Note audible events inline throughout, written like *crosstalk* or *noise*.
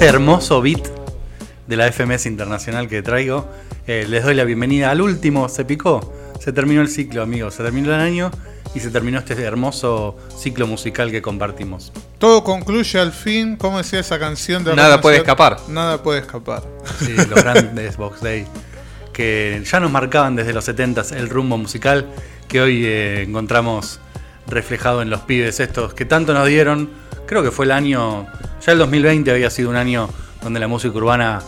este hermoso beat de la FMS Internacional que traigo, eh, les doy la bienvenida al último Se Picó. Se terminó el ciclo, amigos. Se terminó el año y se terminó este hermoso ciclo musical que compartimos. Todo concluye al fin, ¿cómo decía esa canción de Nada puede escapar. Nada puede escapar. Sí, los *laughs* grandes Box Day que ya nos marcaban desde los 70 el rumbo musical que hoy eh, encontramos reflejado en los pibes estos que tanto nos dieron. Creo que fue el año, ya el 2020 había sido un año donde la música urbana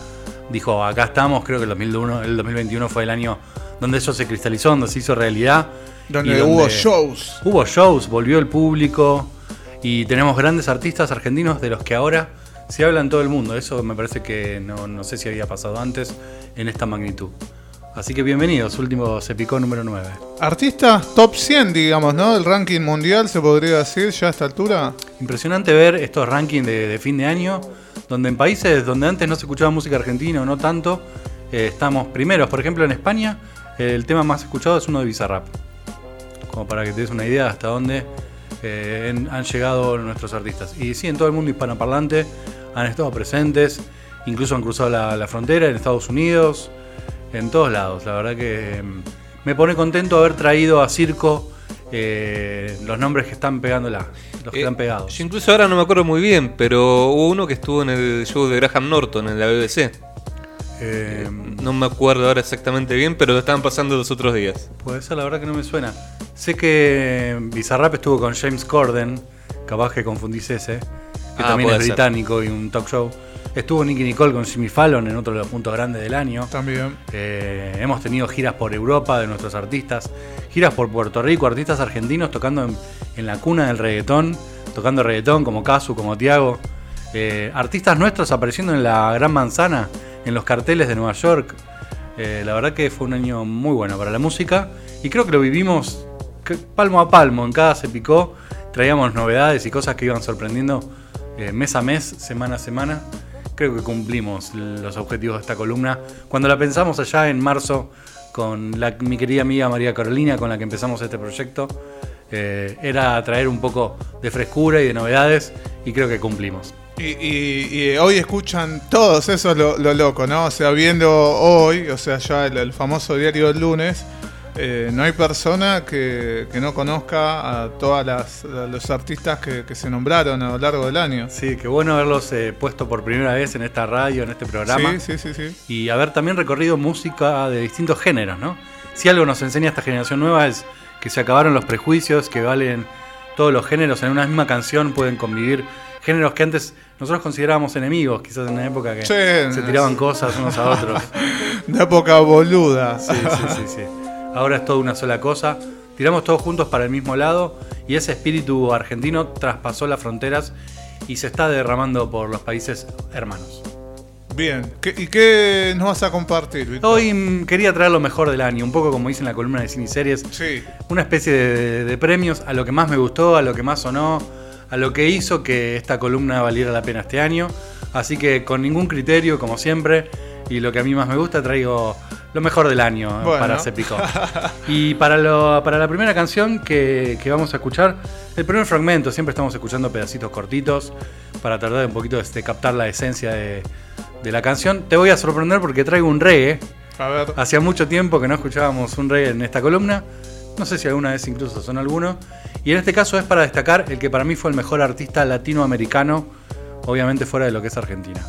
dijo, acá estamos, creo que el 2001, el 2021 fue el año donde eso se cristalizó, donde se hizo realidad. Donde, hubo shows. Hubo shows, volvió el público y tenemos grandes artistas argentinos de los que ahora se habla en todo el mundo. Eso me parece que no, no sé si había pasado antes en esta magnitud. Así que bienvenidos, último Se Picó número 9. Artistas top 100, digamos, ¿no? El ranking mundial se podría decir ya a esta altura. Impresionante ver estos rankings de, fin de año, donde en países donde antes no se escuchaba música argentina o no tanto, eh, estamos primeros. Por ejemplo, en España, el tema más escuchado es uno de Bizarrap. Como para que te des una idea hasta dónde eh, han llegado nuestros artistas. Y sí, en todo el mundo hispanoparlante han estado presentes, incluso han cruzado la, la frontera en Estados Unidos en todos lados. La verdad que em, me pone contento haber traído a Circo eh, los nombres que están pegándola, los que Eh, están pegados. Yo incluso ahora no me acuerdo muy bien, pero hubo uno que estuvo en el show de Graham Norton en la BBC. Eh, No me acuerdo ahora exactamente bien, pero lo estaban pasando los otros días. puede ser, la verdad que no me suena. Sé que Bizarrap estuvo con James Corden, capaz que confundís ese, que Ah, también es ser. británico y un talk show. Estuvo Nicky Nicole con Jimmy Fallon en otro de los puntos grandes del año. También. Eh, hemos tenido giras por Europa de nuestros artistas, giras por Puerto Rico, artistas argentinos tocando en, en la cuna del reggaetón, tocando reggaetón como Casu, como Tiago. Eh, artistas nuestros apareciendo en la Gran Manzana, en los carteles de Nueva York. Eh, la verdad que fue un año muy bueno para la música y creo que lo vivimos palmo a palmo. En cada se picó, traíamos novedades y cosas que iban sorprendiendo mes a mes, semana a semana. Creo que cumplimos los objetivos de esta columna. Cuando la pensamos allá en marzo con la- mi querida amiga María Carolina, con la que empezamos este proyecto, eh, era traer un poco de frescura y de novedades y creo que cumplimos. Y, hoy escuchan todos, eso es lo, lo loco, ¿no? O sea, viendo hoy, o sea, ya el, el famoso diario del lunes, eh, no hay persona que, que no conozca a todos los artistas que, que se nombraron a lo largo del año. Sí, qué bueno haberlos eh, puesto por primera vez en esta radio, en este programa. Sí, sí, sí, sí. y haber también recorrido música de distintos géneros, ¿no? Si algo nos enseña esta generación nueva es que se acabaron los prejuicios, que valen todos los géneros en una misma canción, pueden convivir géneros que antes nosotros considerábamos enemigos, quizás en una época que Sí, se tiraban cosas unos a otros. *laughs* De época boluda. Sí, sí, sí, sí. Ahora es todo una sola cosa. Tiramos todos juntos para el mismo lado y ese espíritu argentino traspasó las fronteras y se está derramando por los países hermanos. Bien. ¿Qué- ¿Y qué nos vas a compartir? Hoy mm, quería traer lo mejor del año, un poco como hice en la columna de cine y series, Sí. una especie de, de premios a lo que más me gustó, a lo que más sonó, a lo que hizo que esta columna valiera la pena este año. Así que con ningún criterio, como siempre, y lo que a mí más me gusta, traigo lo mejor del año Bueno. para Cepicó. *laughs* y para, lo- para la primera canción que, que vamos a escuchar, el primer fragmento, siempre estamos escuchando pedacitos cortitos para tratar de un poquito de, de captar la esencia de, de la canción. Te voy a sorprender porque traigo un reggae. A ver. Hacía mucho tiempo que no escuchábamos un reggae en esta columna. No sé si alguna vez incluso son alguno. Y en este caso es para destacar el que para mí fue el mejor artista latinoamericano, obviamente fuera de lo que es Argentina.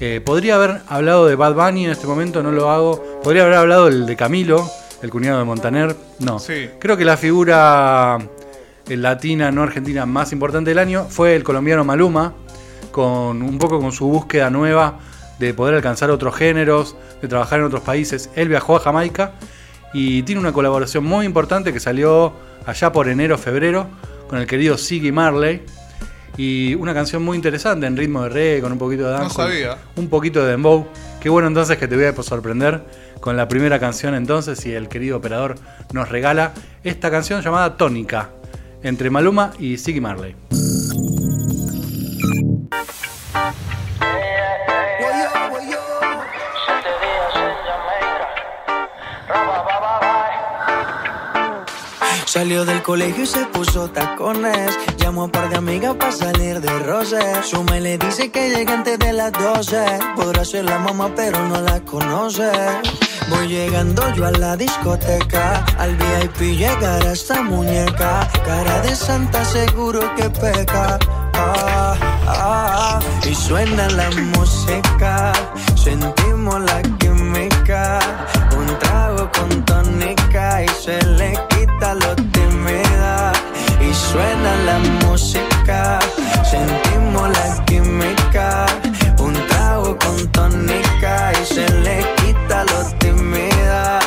Eh, podría haber hablado de Bad Bunny en este momento, no lo hago. Podría haber hablado del de Camilo, el cuñado de Montaner. No. Sí. Creo que la figura eh, latina, no argentina, más importante del año fue el colombiano Maluma, con un poco con su búsqueda nueva de poder alcanzar otros géneros, de trabajar en otros países. Él viajó a Jamaica y tiene una colaboración muy importante que salió allá por enero, febrero, con el querido Siggy Marley. Y una canción muy interesante en ritmo de reggae, con un poquito de dance, sabía. un poquito de dembow. Qué bueno entonces que te voy a sorprender con la primera canción entonces y el querido operador nos regala esta canción llamada Tónica entre Maluma y Siggy Marley. Salió del colegio y se puso tacones. Llamó a un par de amigas para salir de roce. Su me le dice que llegue antes de las 12. Podrá ser la mamá, pero no la conoce. Voy llegando yo a la discoteca. Al VIP llegará esta muñeca. Cara de santa, seguro que peca. Ah, ah, y suena la música. Sentimos la química. Sentimos la química. Un trago con tónica y se le quita lo tímida.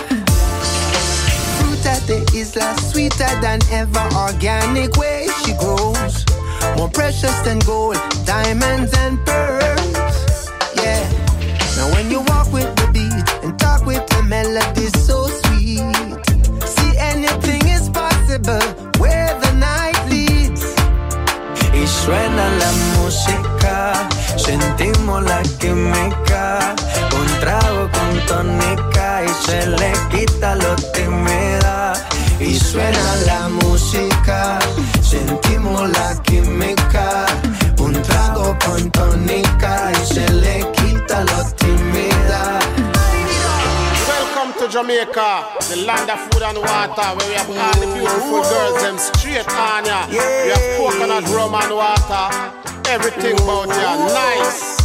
At the isla, sweeter than ever. Organic way she grows. More precious than gold, diamonds and Jamaica, the land of food and water, where we have all the beautiful girls them straight on ya. We have coconut rum and water, everything about ya nice.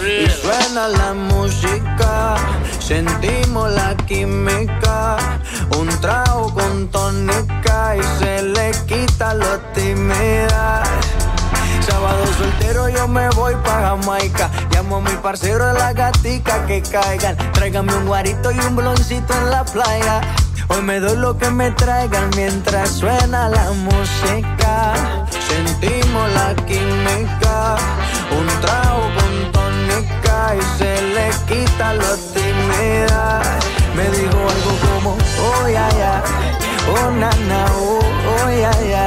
Y suena la música, sentimos la química. Un trago con tónica y se le quita lo tímida. Sábado soltero yo me voy pa' Jamaica. Llamo a mi parcero de la gatica que caigan. Tráigame un guarito y un bloncito en la playa. Hoy me doy lo que me traigan mientras suena la música. Sentimos la química Un trago con tónica y se le quita lo tímida Me dijo algo como, oh ya ya, oh na na, oh, oh ya ya,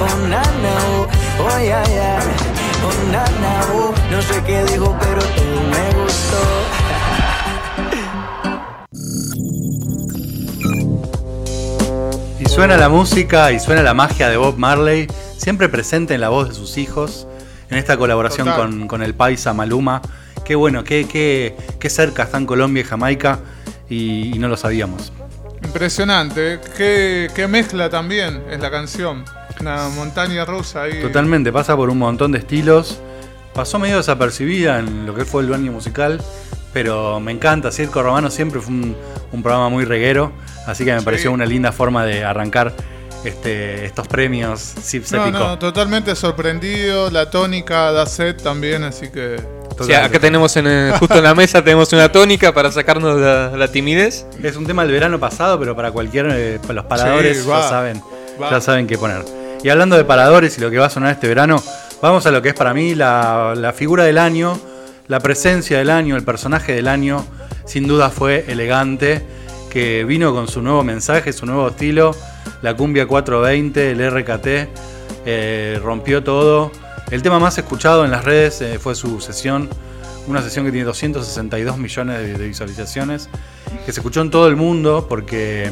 oh na na, oh, oh oh na na, oh. No sé qué dijo pero todo me gustó. Y suena la música y suena la magia de Bob Marley, siempre presente en la voz de sus hijos, en esta colaboración con, con el paisa Maluma. Qué bueno, qué, qué, qué cerca están Colombia y Jamaica y, y no lo sabíamos. Impresionante. Qué, qué mezcla también es la canción. Una montaña rusa ahí. Totalmente, pasa por un montón de estilos. Pasó medio desapercibida en lo que fue el año musical, pero me encanta. Circo Romano siempre fue un, un programa muy reguero, así que me Sí. pareció una linda forma de arrancar este, estos premios. No, no, totalmente sorprendido. La tónica da set también, así que. O sea, acá tenemos en, el- justo en la mesa tenemos una tónica para sacarnos la, la timidez. Es un tema del verano pasado, pero para cualquier. eh, para los paradores Sí, va, ya saben. va. Ya saben qué poner. Y hablando de paradores y lo que va a sonar este verano, vamos a lo que es para mí la, figura del año, la presencia del año, el personaje del año. Sin duda fue elegante, que vino con su nuevo mensaje, su nuevo estilo, la cumbia 420, el RKT, eh, rompió todo. El tema más escuchado en las redes eh, fue su sesión, una sesión que tiene 262 millones de, de visualizaciones, que se escuchó en todo el mundo porque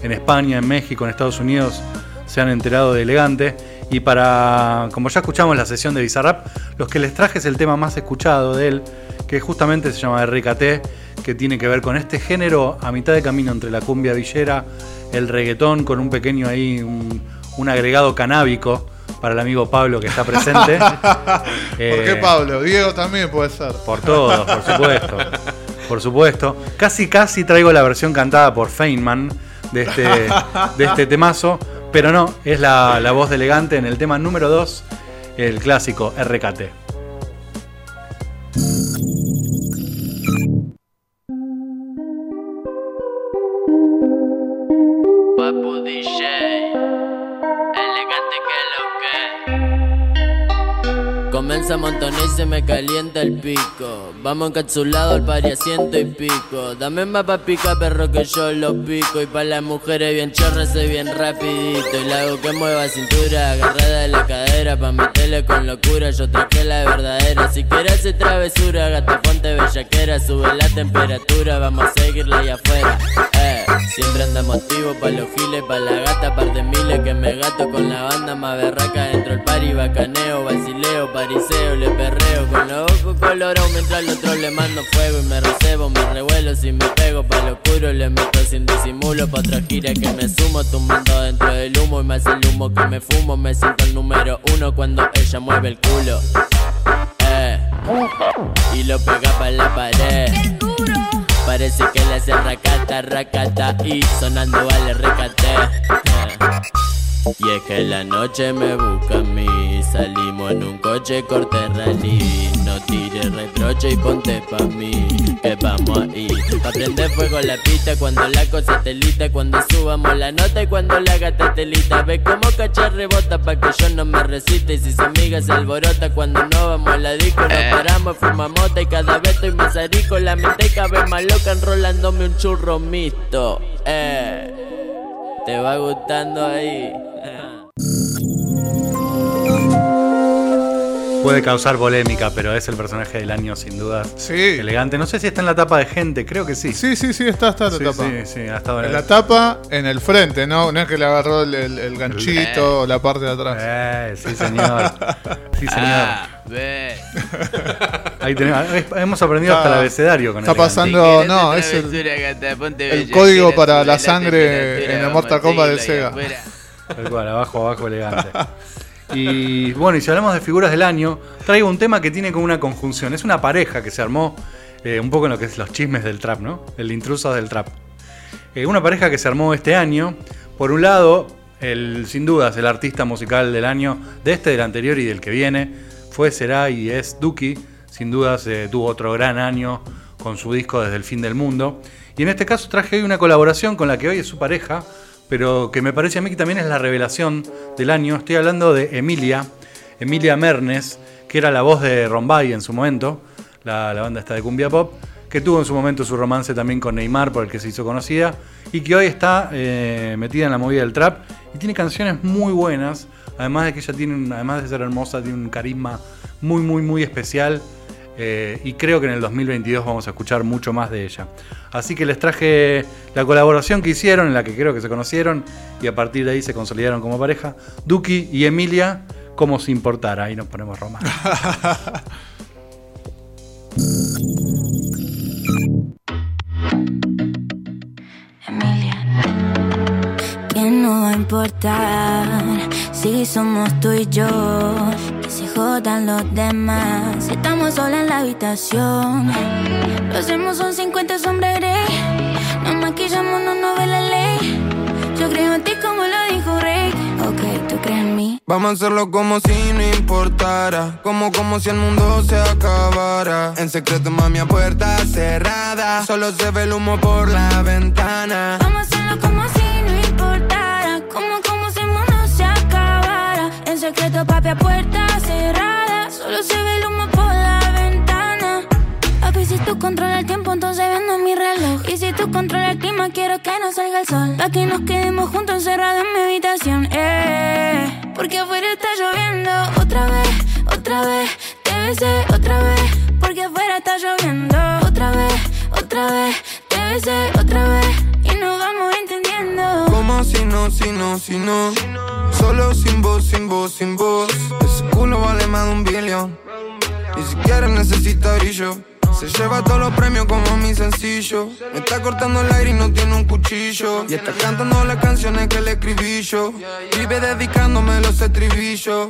en España, en México, en Estados Unidos se han enterado de Elegante. Y para, como ya escuchamos la sesión de Bizarrap, los que les traje es el tema más escuchado de él, que justamente se llama RKT, que tiene que ver con este género a mitad de camino entre la cumbia villera, el reggaetón, con un pequeño ahí, un, un agregado canábico para el amigo Pablo que está presente. *laughs* *laughs* ¿Por Eh, qué Pablo? Diego también puede ser. por todos, por supuesto. Por supuesto. Casi, casi traigo la versión cantada por Feynman de este, de este temazo. Pero no, es la, la voz de elegante en el tema número 2, el clásico RKT. El pico. Vamos encapsulado al pari a ciento y pico. Dame más pa' pica, perro, que yo lo pico. Y pa' las mujeres bien chorras soy bien rapidito. Y la hago que mueva cintura, agarrada de la cadera. Pa' meterle con locura, yo traje la verdadera. Si quieres hacer travesura, gata ponte bellaquera. Sube la temperatura, vamos a seguirla allá afuera. Eh, siempre andamos activos pa' los giles, pa' la gata, par de miles que me gato con la banda más berraca dentro del party, bacaneo, vacileo, pariseo, le perreo con los ojos colorados mientras al otro le mando fuego y me recebo, me revuelo si me pego pa' lo oscuro, le meto sin disimulo pa' otra gira que me sumo, tumbando dentro del humo y más el humo que me fumo, me siento el número uno cuando ella mueve el culo. Eh, y lo pega pa' la pared. Parece que le hace racata, racata y sonando vale recate. Eh. Y es que la noche me busca a mí Salimos en un coche corte rally. No tires reproche y ponte pa' mí Que vamos ahí Pa' prender fuego la pista Cuando la cosa telita Cuando subamos la nota y cuando la gata telita Ve como cachar rebota Pa' que yo no me resista Y si su amiga se alborota Cuando no vamos a la disco Nos paramos, fumamos mota Y cada vez estoy más arico. La mente cada vez más loca Enrolándome un churro mixto. Eh te va gustando ahí. Puede causar polémica, pero es el personaje del año sin duda. Sí. Elegante. No sé si está en la tapa de gente, creo que sí. Sí, sí, sí, está, está en la sí, tapa. sí, sí, ha estado En la tapa, en el frente, ¿no? No es que le agarró el, el- el ganchito o la parte de atrás. Eh, sí, señor. Sí, señor. Ah, ve. *laughs* Ahí tenemos, hemos aprendido hasta el Está- abecedario con está elegante. pasando- No, no, es el- el código para la sangre en el Mortal Kombat del Sega. Tal cual, abajo, abajo, elegante. *laughs* Y bueno, y si hablamos de figuras del año, traigo un tema que tiene como una conjunción. Es una pareja que se armó eh, un poco en lo que es los chismes del trap, ¿no? El intruso del trap. Eh, una pareja que se armó este año. Por un lado, el, sin dudas, el artista musical del año, de este, del anterior y del que viene, fue, será y es Duki. Sin dudas, eh, tuvo otro gran año con su disco Desde el Fin del Mundo. Y en este caso traje hoy una colaboración con la que hoy es su pareja, pero que me parece a mí que también es la revelación del año. Estoy hablando de Emilia, Emilia Mernes, que era la voz de Rombay en su momento, la, la banda esta de cumbia pop, que tuvo en su momento su romance también con Neymar, por el que se hizo conocida, y que hoy está eh, metida en la movida del trap y tiene canciones muy buenas, además de que ella tiene, además de ser hermosa, tiene un carisma muy, muy, muy especial. Eh, y creo que en el 2022 vamos a escuchar mucho más de ella. Así que les traje la colaboración que hicieron, en la que creo que se conocieron y a partir de ahí se consolidaron como pareja. Duki y Emilia, como si importara. Ahí nos ponemos Roma. *laughs* Que no va a importar si somos tú y yo. Que se jodan los demás. Si estamos solos en la habitación. Lo hacemos son 50 sombras grey. Nos maquillamos, no nos ve la ley. Yo creo en ti como lo dijo Rey. Ok, tú crees en mí. Vamos a hacerlo como si no importara. Como como si el mundo se acabara. En secreto, mami, a puerta cerrada. Solo se ve el humo por la ventana. Vamos a hacerlo como si no importara. Secreto, papi, a puerta cerrada. Solo se ve el humo por la ventana. Papi, si tú controlas el tiempo, entonces vendo mi reloj. Y si tú controlas el clima, quiero que no salga el sol. Pa' que nos quedemos juntos encerrados en mi habitación. Eh, porque afuera está lloviendo. Otra vez, otra vez. Te besé otra vez. Porque afuera está lloviendo. Otra vez, otra vez. Te besé otra vez. Y nos vamos entendiendo. Como si no, si no, si no. Solo sin voz, sin voz, sin voz. Ese culo vale más de un billón. Ni siquiera necesita brillo. Se lleva todos los premios como mi sencillo. Me está cortando el aire y no tiene un cuchillo. Y está cantando las canciones que le escribí yo. Vive dedicándome los estribillos.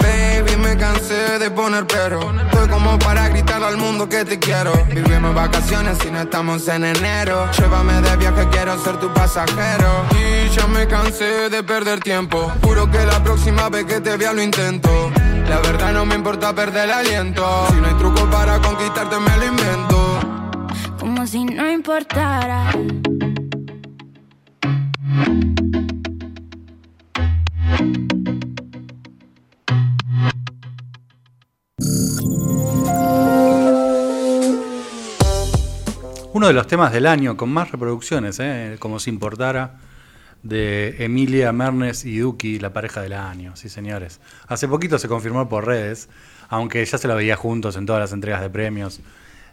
Baby, me cansé de poner pero. Estoy como para gritar al mundo que te quiero. Vivimos vacaciones y no estamos en enero. Llévame de viaje, quiero ser tu pasajero. Y ya me cansé de perder tiempo. Juro que la próxima vez que te vea lo intento. La verdad no me importa perder el aliento. Si no hay truco para conquistarte, me lo invento. Como si no importara. Uno de los temas del año con más reproducciones, ¿eh? como si importara, de Emilia Mernes y Duki, la pareja del año. Sí, señores. Hace poquito se confirmó por redes, aunque ya se lo veía juntos en todas las entregas de premios.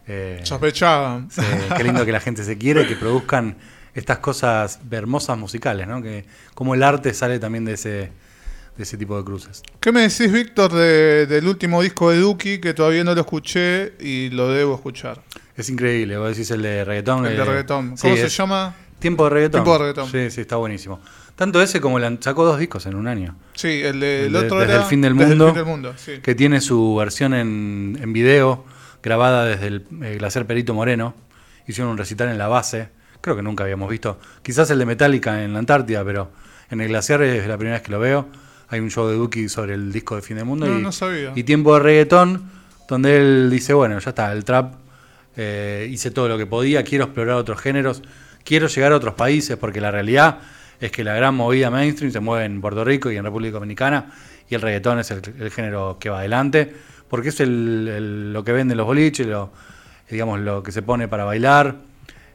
Eh, Sospechaban. Sí, qué lindo que la gente se quiere y que produzcan estas cosas hermosas musicales, ¿no? Que como el arte sale también de ese, de ese tipo de cruces. ¿Qué me decís, Víctor, de- del último disco de Duki que todavía no lo escuché y lo debo escuchar? Es increíble, vos decís el de reggaetón. El de eh, reggaetón. sí, ¿Cómo se llama? Tiempo de reggaetón. Tiempo de reggaetón. Sí, sí, está buenísimo. Tanto ese como la- sacó dos discos en un año. Sí, el, de- el otro desde era el fin del Desde mundo, el fin del mundo, sí. que tiene su versión en, en video, grabada desde el eh, Glaciar Perito Moreno. Hicieron un recital en la base, creo que nunca habíamos visto. Quizás el de Metallica en la Antártida, pero en el Glaciar es la primera vez que lo veo. Hay un show de Duki sobre el disco de Fin del Mundo. No, y, no sabía. y Tiempo de Reggaetón, donde él dice, bueno, ya está, el trap, eh, hice todo lo que podía, quiero explorar otros géneros, quiero llegar a otros países, porque la realidad es que la gran movida mainstream se mueve en Puerto Rico y en República Dominicana, y el reggaetón es el, el género que va adelante, porque es el- el- lo que venden los boliches, lo, digamos, lo que se pone para bailar.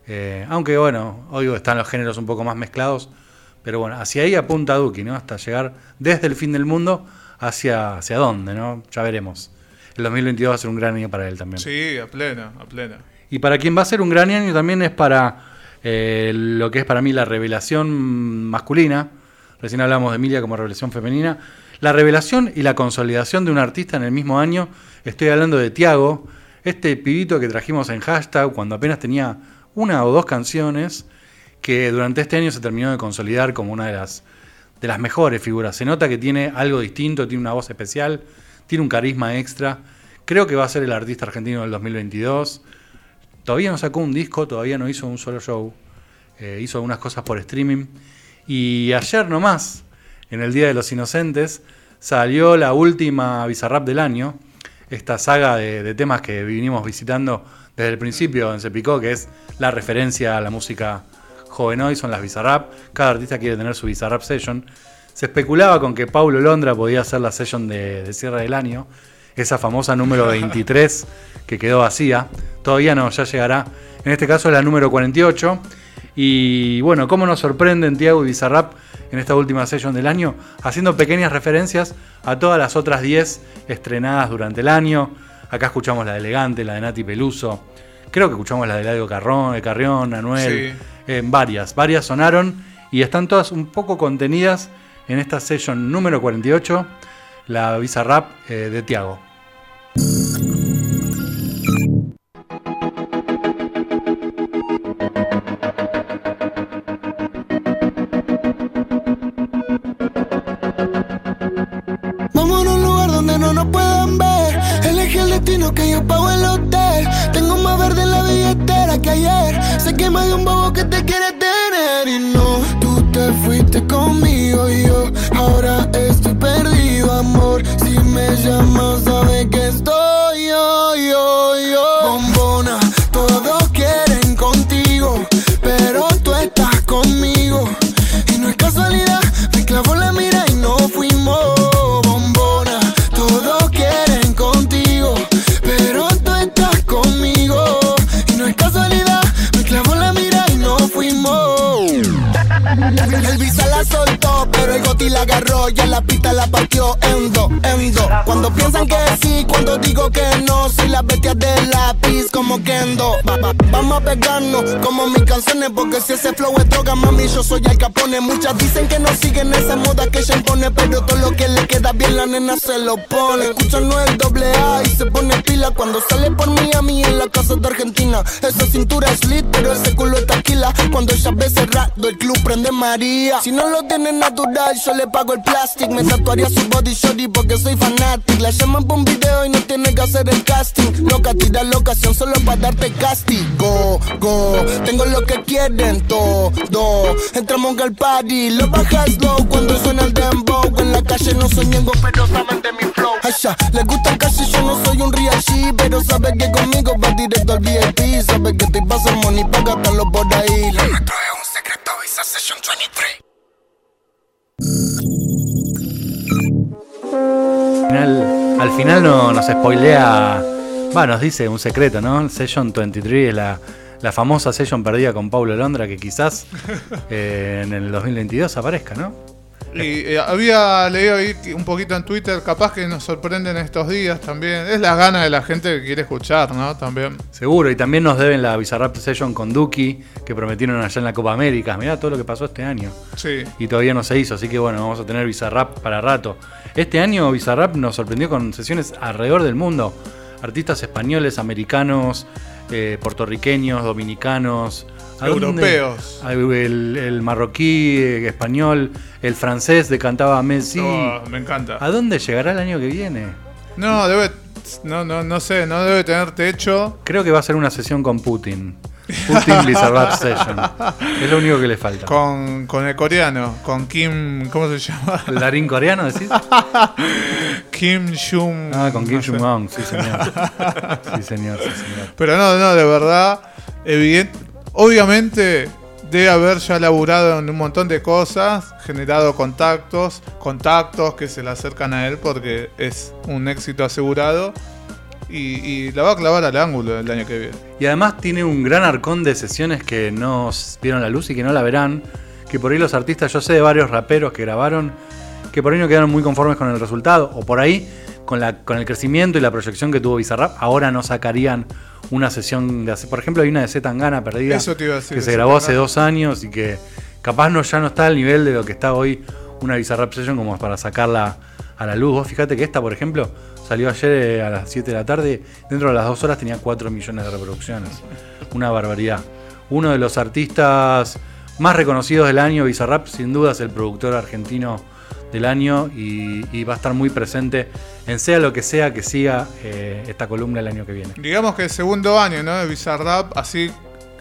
Eh, aunque bueno, hoy están los géneros un poco más mezclados, pero bueno, hacia ahí apunta Duki, ¿no? Hasta llegar desde el fin del mundo hacia, hacia dónde, ¿no? Ya veremos. El 2022 va a ser un gran año para él también. Sí, a plena, a plena. Y para quien va a ser un gran año también es para eh, lo que es para mí la revelación masculina. Recién hablamos de Emilia como revelación femenina. La revelación y la consolidación de un artista en el mismo año. Estoy hablando de Tiago, este pibito que trajimos en hashtag cuando apenas tenía una o dos canciones, que durante este año se terminó de consolidar como una de las, de las mejores figuras. Se nota que tiene algo distinto, tiene una voz especial, tiene un carisma extra. Creo que va a ser el artista argentino del 2022. Todavía no sacó un disco, todavía no hizo un solo show. Eh, hizo algunas cosas por streaming. Y ayer nomás, en el Día de los Inocentes, salió la última Bizarrap del año. Esta saga de, temas que vinimos visitando desde el principio en Se Picó, que es la referencia a la música joven hoy, son las Bizarrap. Cada artista quiere tener su Bizarrap Session. Se especulaba con que Paulo Londra podía hacer la session de, de cierre del año, esa famosa número 23 que quedó vacía. Todavía no, ya llegará. En este caso es la número 48. Y bueno, cómo nos sorprenden Tiago y Bizarrap en esta última session del año, haciendo pequeñas referencias a todas las otras 10 estrenadas durante el año. Acá escuchamos la de Elegante, la de Nati Peluso. Creo que escuchamos la de Eladio Carrón, de Carrión, Anuel. Sí. Eh, varias, varias sonaron y están todas un poco contenidas en esta session número 48, la Bizarrap eh, de Tiago. Vamos a un lugar donde no nos puedan ver. Elige el destino que yo pago el hotel. Te quiere tener. Y no, tú te fuiste conmigo y yo ahora estoy perdido, amor. Si me llamas, sabes que estoy Kendo. Como mis canciones, porque si ese flow es droga, mami, yo soy el capone. Muchas dicen que no siguen esa moda que ella impone, pero todo lo que le queda bien la nena se lo pone. Escuchan no el doble A y se pone pila cuando sale por Miami en la casa de Argentina. Esa cintura es lit, pero ese culo es taquila. Cuando ella ve cerrado, el club prende María. Si no lo tiene natural, yo le pago el plastic. Me tatuaría su body shorty porque soy fanatic. La llaman por un video y no tiene que hacer el casting. Loca, tira la ocasión solo para darte castigo. Go, tengo lo que quieren todo. Entramos al party, lo bajas low cuando suena el dembow. En la calle no soy pero saben de mi flow. Asha, les gusta el cash, yo no soy un real G, pero sabe que conmigo va directo al VIP. Sabe que estoy pasando money para gastarlo por ahí. Un secreto, Visa Session 23. Al al final no, nos spoilea, va, nos dice un secreto, ¿no? Session 23 es la, la famosa session perdida con Paulo Londra que quizás *laughs* eh, en el 2022 aparezca, ¿no? Y eh, había leído ahí un poquito en Twitter, capaz que nos sorprenden estos días también. Es la gana de la gente que quiere escuchar, ¿no? También. Seguro, y también nos deben la Bizarrap Session con Duki, que prometieron allá en la Copa América. Mirá todo lo que pasó este año. Sí. Y todavía no se hizo, así que bueno, vamos a tener Bizarrap para rato. Este año Bizarrap nos sorprendió con sesiones alrededor del mundo. Artistas españoles, americanos, eh, puertorriqueños, dominicanos. Europeos. El, el marroquí, eh, español, el francés de cantaba Messi. Oh, me encanta. ¿A dónde llegará el año que viene? No, debe. No, no, no sé, no debe tener techo. Creo que va a ser una sesión con Putin. Putin Bizarrap Session. Es lo único que le falta. Con, con el coreano, con Kim. ¿Cómo se llama? ¿El larín coreano decís? *laughs* Kim Jung. Ah, con Kim no sé. Jong-un, sí señor. *laughs* Sí señor, sí señor. Pero no, no, de verdad. Evidente, obviamente debe haber ya laburado en un montón de cosas, generado contactos, contactos que se le acercan a él porque es un éxito asegurado. Y, y la va a clavar al ángulo el año que viene. Y además tiene un gran arcón de sesiones que no vieron la luz y que no la verán. Que por ahí los artistas, yo sé de varios raperos que grabaron, que por ahí no quedaron muy conformes con el resultado. O por ahí, con, la, con el crecimiento y la proyección que tuvo Bizarrap, ahora no sacarían una sesión de hace. Por ejemplo, hay una de Z Tangana perdida. Eso te iba a decir, Que se grabó hace dos años y que capaz no, ya no está al nivel de lo que está hoy una Bizarrap Session como para sacarla a la luz. Vos fíjate que esta, por ejemplo, salió ayer eh, a las 7 de la tarde. Dentro de las dos horas tenía 4 millones de reproducciones. Una barbaridad. Uno de los artistas más reconocidos del año, Bizarrap, sin duda es el productor argentino del año y, y va a estar muy presente en sea lo que sea que siga eh, esta columna el año que viene. Digamos que el segundo año, ¿no? De Bizarrap, así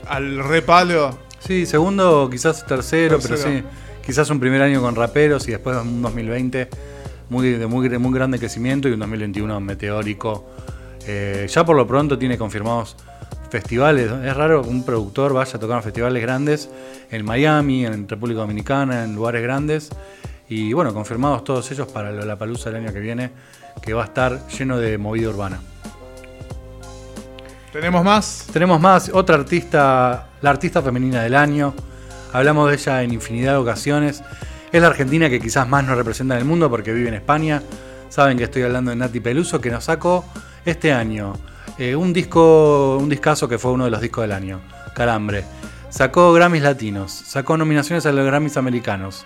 al repalo. Sí, segundo, quizás tercero, pero sí, quizás un primer año con raperos y después un 2020 muy, de muy, muy grande crecimiento y un 2021 meteórico. Eh, ya por lo pronto tiene confirmados festivales. Es raro que un productor vaya a tocar en festivales grandes en Miami, en República Dominicana, en lugares grandes. Y bueno, confirmados todos ellos para la palusa del año que viene, que va a estar lleno de movida urbana. ¿Tenemos más? Tenemos más, otra artista, la artista femenina del año. Hablamos de ella en infinidad de ocasiones. Es la argentina que quizás más nos representa en el mundo porque vive en España. Saben que estoy hablando de Nati Peluso, que nos sacó este año eh, un disco, un discazo que fue uno de los discos del año, Calambre. Sacó Grammys latinos, sacó nominaciones a los Grammys americanos,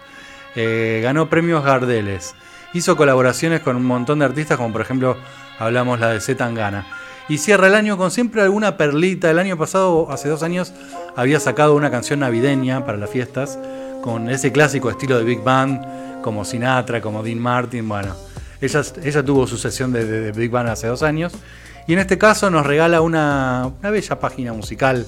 eh, ganó premios Gardeles, hizo colaboraciones con un montón de artistas, como por ejemplo hablamos la de Z Tangana. Y cierra el año con siempre alguna perlita. El año pasado, hace dos años, había sacado una canción navideña para las fiestas, con ese clásico estilo de Big Band, como Sinatra, como Dean Martin. Bueno, ella, ella tuvo su sesión de, Big Band hace dos años. Y en este caso nos regala una, una bella página musical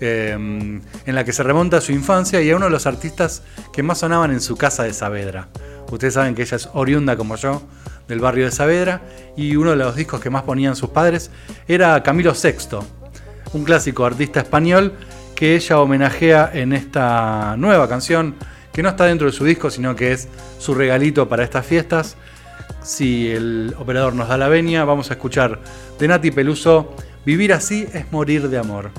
eh, en la que se remonta a su infancia y a uno de los artistas que más sonaban en su casa de Saavedra. Ustedes saben que ella es oriunda como yo del barrio de Saavedra y uno de los discos que más ponían sus padres era Camilo VI, un clásico artista español que ella homenajea en esta nueva canción que no está dentro de su disco sino que es su regalito para estas fiestas. Si el operador nos da la venia, vamos a escuchar de Nati Peluso, Vivir así es morir de amor.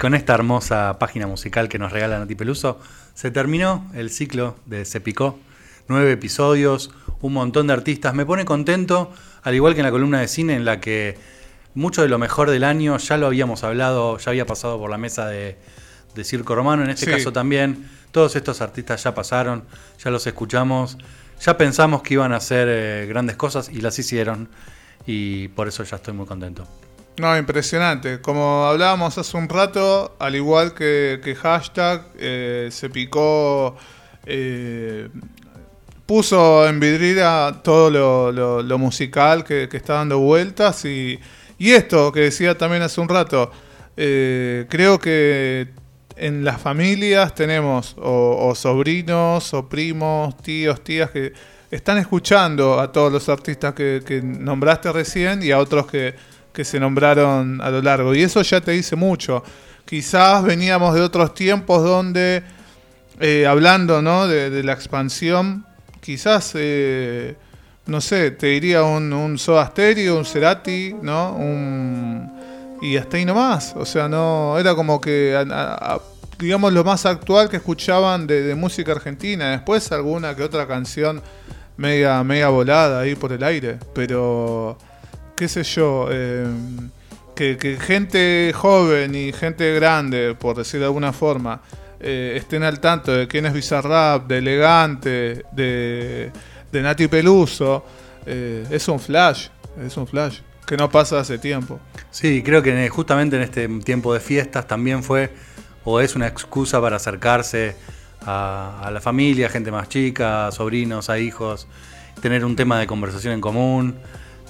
Con esta hermosa página musical que nos regala Nati Peluso, se terminó el ciclo de Se Picó. Nueve episodios, un montón de artistas. Me pone contento, al igual que en la columna de cine, en la que mucho de lo mejor del año ya lo habíamos hablado, ya había pasado por la mesa de, de Circo Romano. En este Sí. caso también, todos estos artistas ya pasaron, ya los escuchamos, ya pensamos que iban a hacer eh, grandes cosas y las hicieron. Y por eso ya estoy muy contento. No, impresionante. Como hablábamos hace un rato, al igual que, hashtag, eh, se picó, eh, puso en vidriera todo lo, musical que, está dando vueltas y, y esto que decía también hace un rato, eh, creo que en las familias tenemos o, sobrinos o primos, tíos, tías que están escuchando a todos los artistas que nombraste recién y a otros que, que se nombraron a lo largo. Y eso ya te dice mucho. Quizás veníamos de otros tiempos donde, eh, hablando ¿no? de, la expansión, quizás, eh, no sé, te diría un, un un Cerati, ¿no? Un, y hasta ahí nomás. O sea, no era como que, digamos, lo más actual que escuchaban de, de música argentina. Después alguna que otra canción media, media volada ahí por el aire. Pero, qué sé yo, eh, que, gente joven y gente grande, por decir de alguna forma, eh, estén al tanto de quién es Bizarrap, de Elegante, de, de Nati Peluso, eh, es un flash, es un flash, que no pasa hace tiempo. Sí, creo que justamente en este tiempo de fiestas también fue o es una excusa para acercarse a, a la familia, gente más chica, a sobrinos, a hijos, tener un tema de conversación en común,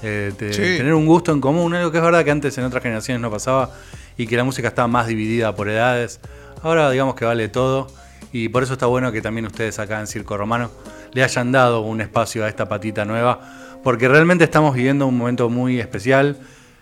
eh, Sí. tener un gusto en común, algo que es verdad que antes en otras generaciones no pasaba y que la música estaba más dividida por edades. Ahora digamos que vale todo y por eso está bueno que también ustedes acá en Circo Romano le hayan dado un espacio a esta patita nueva, porque realmente estamos viviendo un momento muy especial.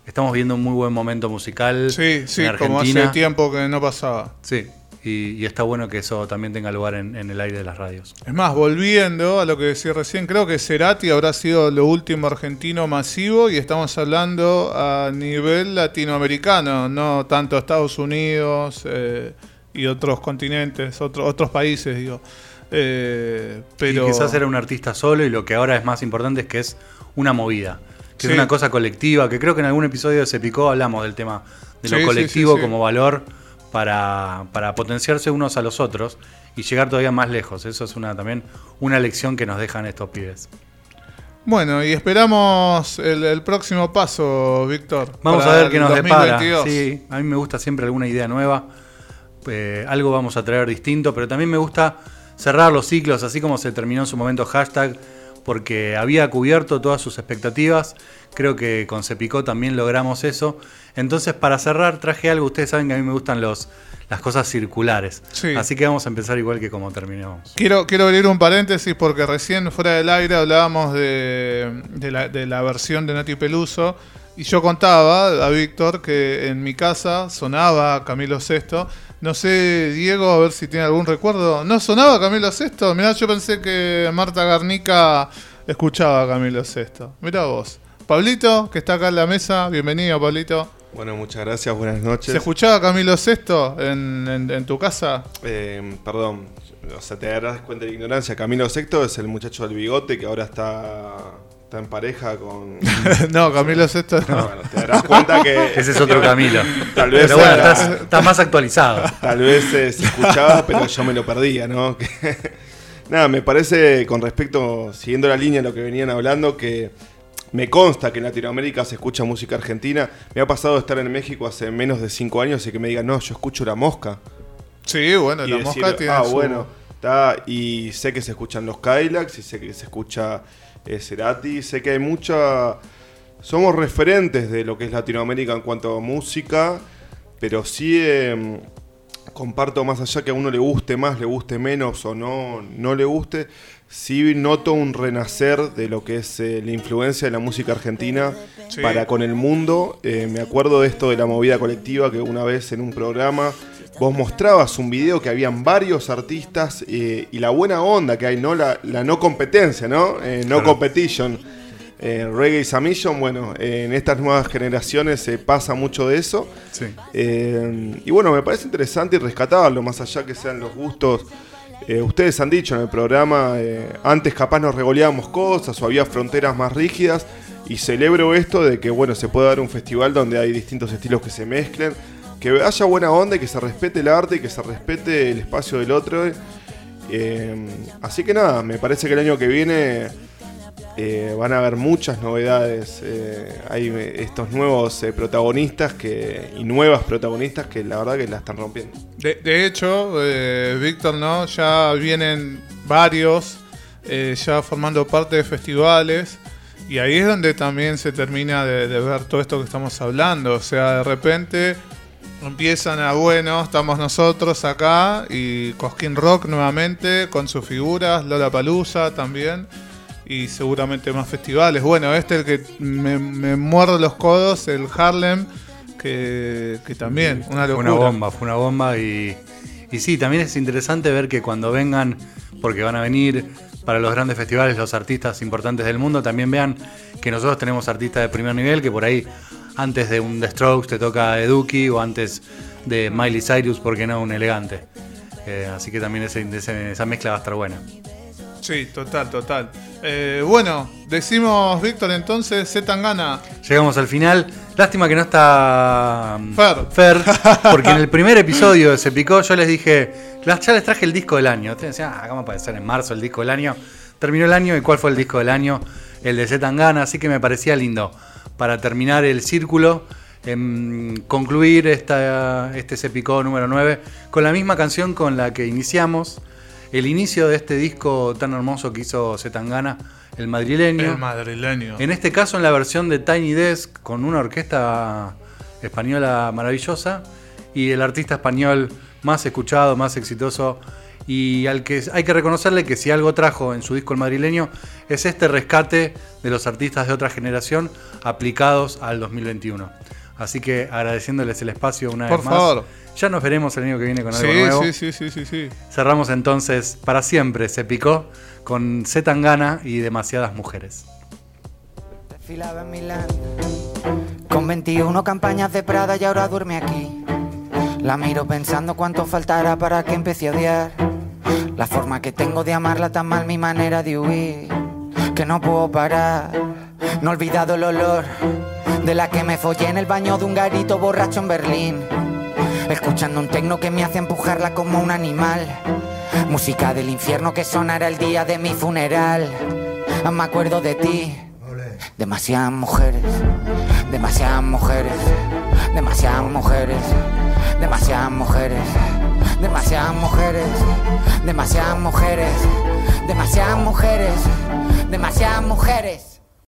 Estamos viviendo un muy buen momento musical. Sí, sí, en como hace tiempo que no pasaba. Sí, y, y está bueno que eso también tenga lugar en, en el aire de las radios. Es más, volviendo a lo que decía recién, creo que Cerati habrá sido lo último argentino masivo y estamos hablando a nivel latinoamericano, no tanto Estados Unidos eh, y otros continentes, otro- otros países, digo. Eh, pero Y quizás era un artista solo y lo que ahora es más importante es que es una movida, que Sí. es una cosa colectiva, que creo que en algún episodio de Se Picó hablamos del tema de lo Sí, colectivo sí. como valor para, para potenciarse unos a los otros y llegar todavía más lejos. Eso es una también una lección que nos dejan estos pibes. Bueno, y esperamos el, el próximo paso, Víctor. Vamos a ver qué nos 2022. depara. Sí, a mí me gusta siempre alguna idea nueva. Eh, algo vamos a traer distinto, pero también me gusta cerrar los ciclos, así como se terminó en su momento hashtag, porque había cubierto todas sus expectativas. Creo que con Cepicó también logramos eso. Entonces, para cerrar, traje algo. Ustedes saben que a mí me gustan los, las cosas circulares. Sí. Así que vamos a empezar igual que como terminamos. Quiero, quiero abrir un paréntesis porque recién fuera del aire hablábamos de, de la, de la versión de Nati Peluso y yo contaba a Víctor que en mi casa sonaba Camilo VI. No sé, Diego, a ver si tiene algún recuerdo. ¿No sonaba Camilo VI? Mirá, yo pensé que Marta Garnica escuchaba a Camilo VI. Mirá vos. Pablito, que está acá en la mesa, bienvenido, Pablito. Bueno, muchas gracias, buenas noches. ¿Se escuchaba Camilo VI en, en- en tu casa? Eh, perdón, o sea, te darás cuenta de la ignorancia. Camilo Sexto es el muchacho del bigote que ahora está, está en pareja con. *laughs* no, Camilo VI no. Bueno, te darás cuenta que. *laughs* Ese es otro Camilo. Tal vez, Pero bueno, era- estás, estás más actualizado. Tal vez eh, se escuchaba, pero yo me lo perdía, ¿no? *laughs* Que- Nada, me parece, con respecto, siguiendo la línea de lo que venían hablando, que me consta que en Latinoamérica se escucha música argentina. Me ha pasado de estar en México hace menos de cinco años y que me digan, no, yo escucho la mosca. Sí, bueno, y la decir, mosca tiene ah, su- bueno, está, y sé que se escuchan los Kylax, y sé que se escucha eh, Cerati, sé que hay mucha... Somos referentes de lo que es Latinoamérica en cuanto a música, pero sí eh, comparto más allá que a uno le guste más, le guste menos o no, no le guste, sí noto un renacer de lo que es eh, la influencia de la música argentina Sí. para con el mundo. Eh, me acuerdo de esto de la movida colectiva que una vez en un programa vos mostrabas un video que habían varios artistas eh, y la buena onda que hay, ¿no? La, la no competencia, ¿no? Eh, no Claro. competition. Eh, reggae y Samillo, bueno, en estas nuevas generaciones se pasa mucho de eso. Sí. Y bueno, me parece interesante y rescatarlo, más allá que sean los gustos. Ustedes han dicho en el programa, antes capaz nos regoleábamos cosas o había fronteras más rígidas. Y celebro esto de que bueno, se pueda dar un festival donde hay distintos estilos que se mezclen, que haya buena onda y que se respete el arte y que se respete el espacio del otro. Eh, así que nada, me parece que el año que viene eh, van a haber muchas novedades. eh, hay estos nuevos protagonistas que, y nuevas protagonistas que la verdad que la están rompiendo. De, hecho, Víctor, ¿no? Ya vienen varios ya formando parte de festivales. Y ahí es donde también se termina de ver todo esto que estamos hablando. O sea, de repente empiezan a, bueno, estamos nosotros acá y Cosquín Rock nuevamente con sus figuras, Lola Palusa también. Y seguramente más festivales. Bueno, este el que me, me muerde los codos, el Harlem, que, que también, una Fue locura. una bomba, fue una bomba y, y sí, también es interesante ver que cuando vengan, porque van a venir para los grandes festivales los artistas importantes del mundo, también vean que nosotros tenemos artistas de primer nivel, que por ahí antes de un The Strokes te toca Eduki o antes de Miley Cyrus, ¿por qué no un elegante? Eh, así que también ese- ese- esa mezcla va a estar buena. Sí, total, total. Eh, bueno, decimos, Víctor, entonces, Z Tangana. Llegamos al final. Lástima que no está mm, Fer. Fer, *laughs* porque en el primer episodio de Se Picó yo les dije, "Las- ya les traje el disco del año. Ustedes decían, ah, ¿cómo puede ser en marzo el disco del año? Terminó el año y ¿cuál fue el disco del año? El de Z Tangana, así que me parecía lindo para terminar el círculo, em, concluir esta, este Se Picó número 9 con la misma canción con la que iniciamos. El inicio de este disco tan hermoso que hizo Zetangana, el madrileño. El madrileño. En este caso en la versión de Tiny Desk con una orquesta española maravillosa y el artista español más escuchado, más exitoso y al que hay que reconocerle que si algo trajo en su disco el madrileño es este rescate de los artistas de otra generación aplicados al 2021. Así que agradeciéndoles el espacio una Por vez más. favor. Ya nos veremos el año que viene con algo Sí, nuevo. sí, sí, sí, sí, sí. Cerramos entonces para siempre, se picó con Z Tangana y demasiadas mujeres. Desfilaba en Milán con 21 campañas de Prada y ahora duerme aquí. La miro pensando cuánto faltará para que empiece a odiar. La forma que tengo de amarla tan mal, mi manera de huir, que no puedo parar. No he olvidado el olor de la que me follé en el baño de un garito borracho en Berlín. Escuchando un tecno que me hace empujarla como un animal. Música del infierno que sonará el día de mi funeral. Ah, Me acuerdo de ti. Demasiadas mujeres, demasiadas mujeres, demasiadas mujeres, demasiadas mujeres, demasiadas mujeres, demasiadas mujeres, demasiadas mujeres, demasiadas mujeres.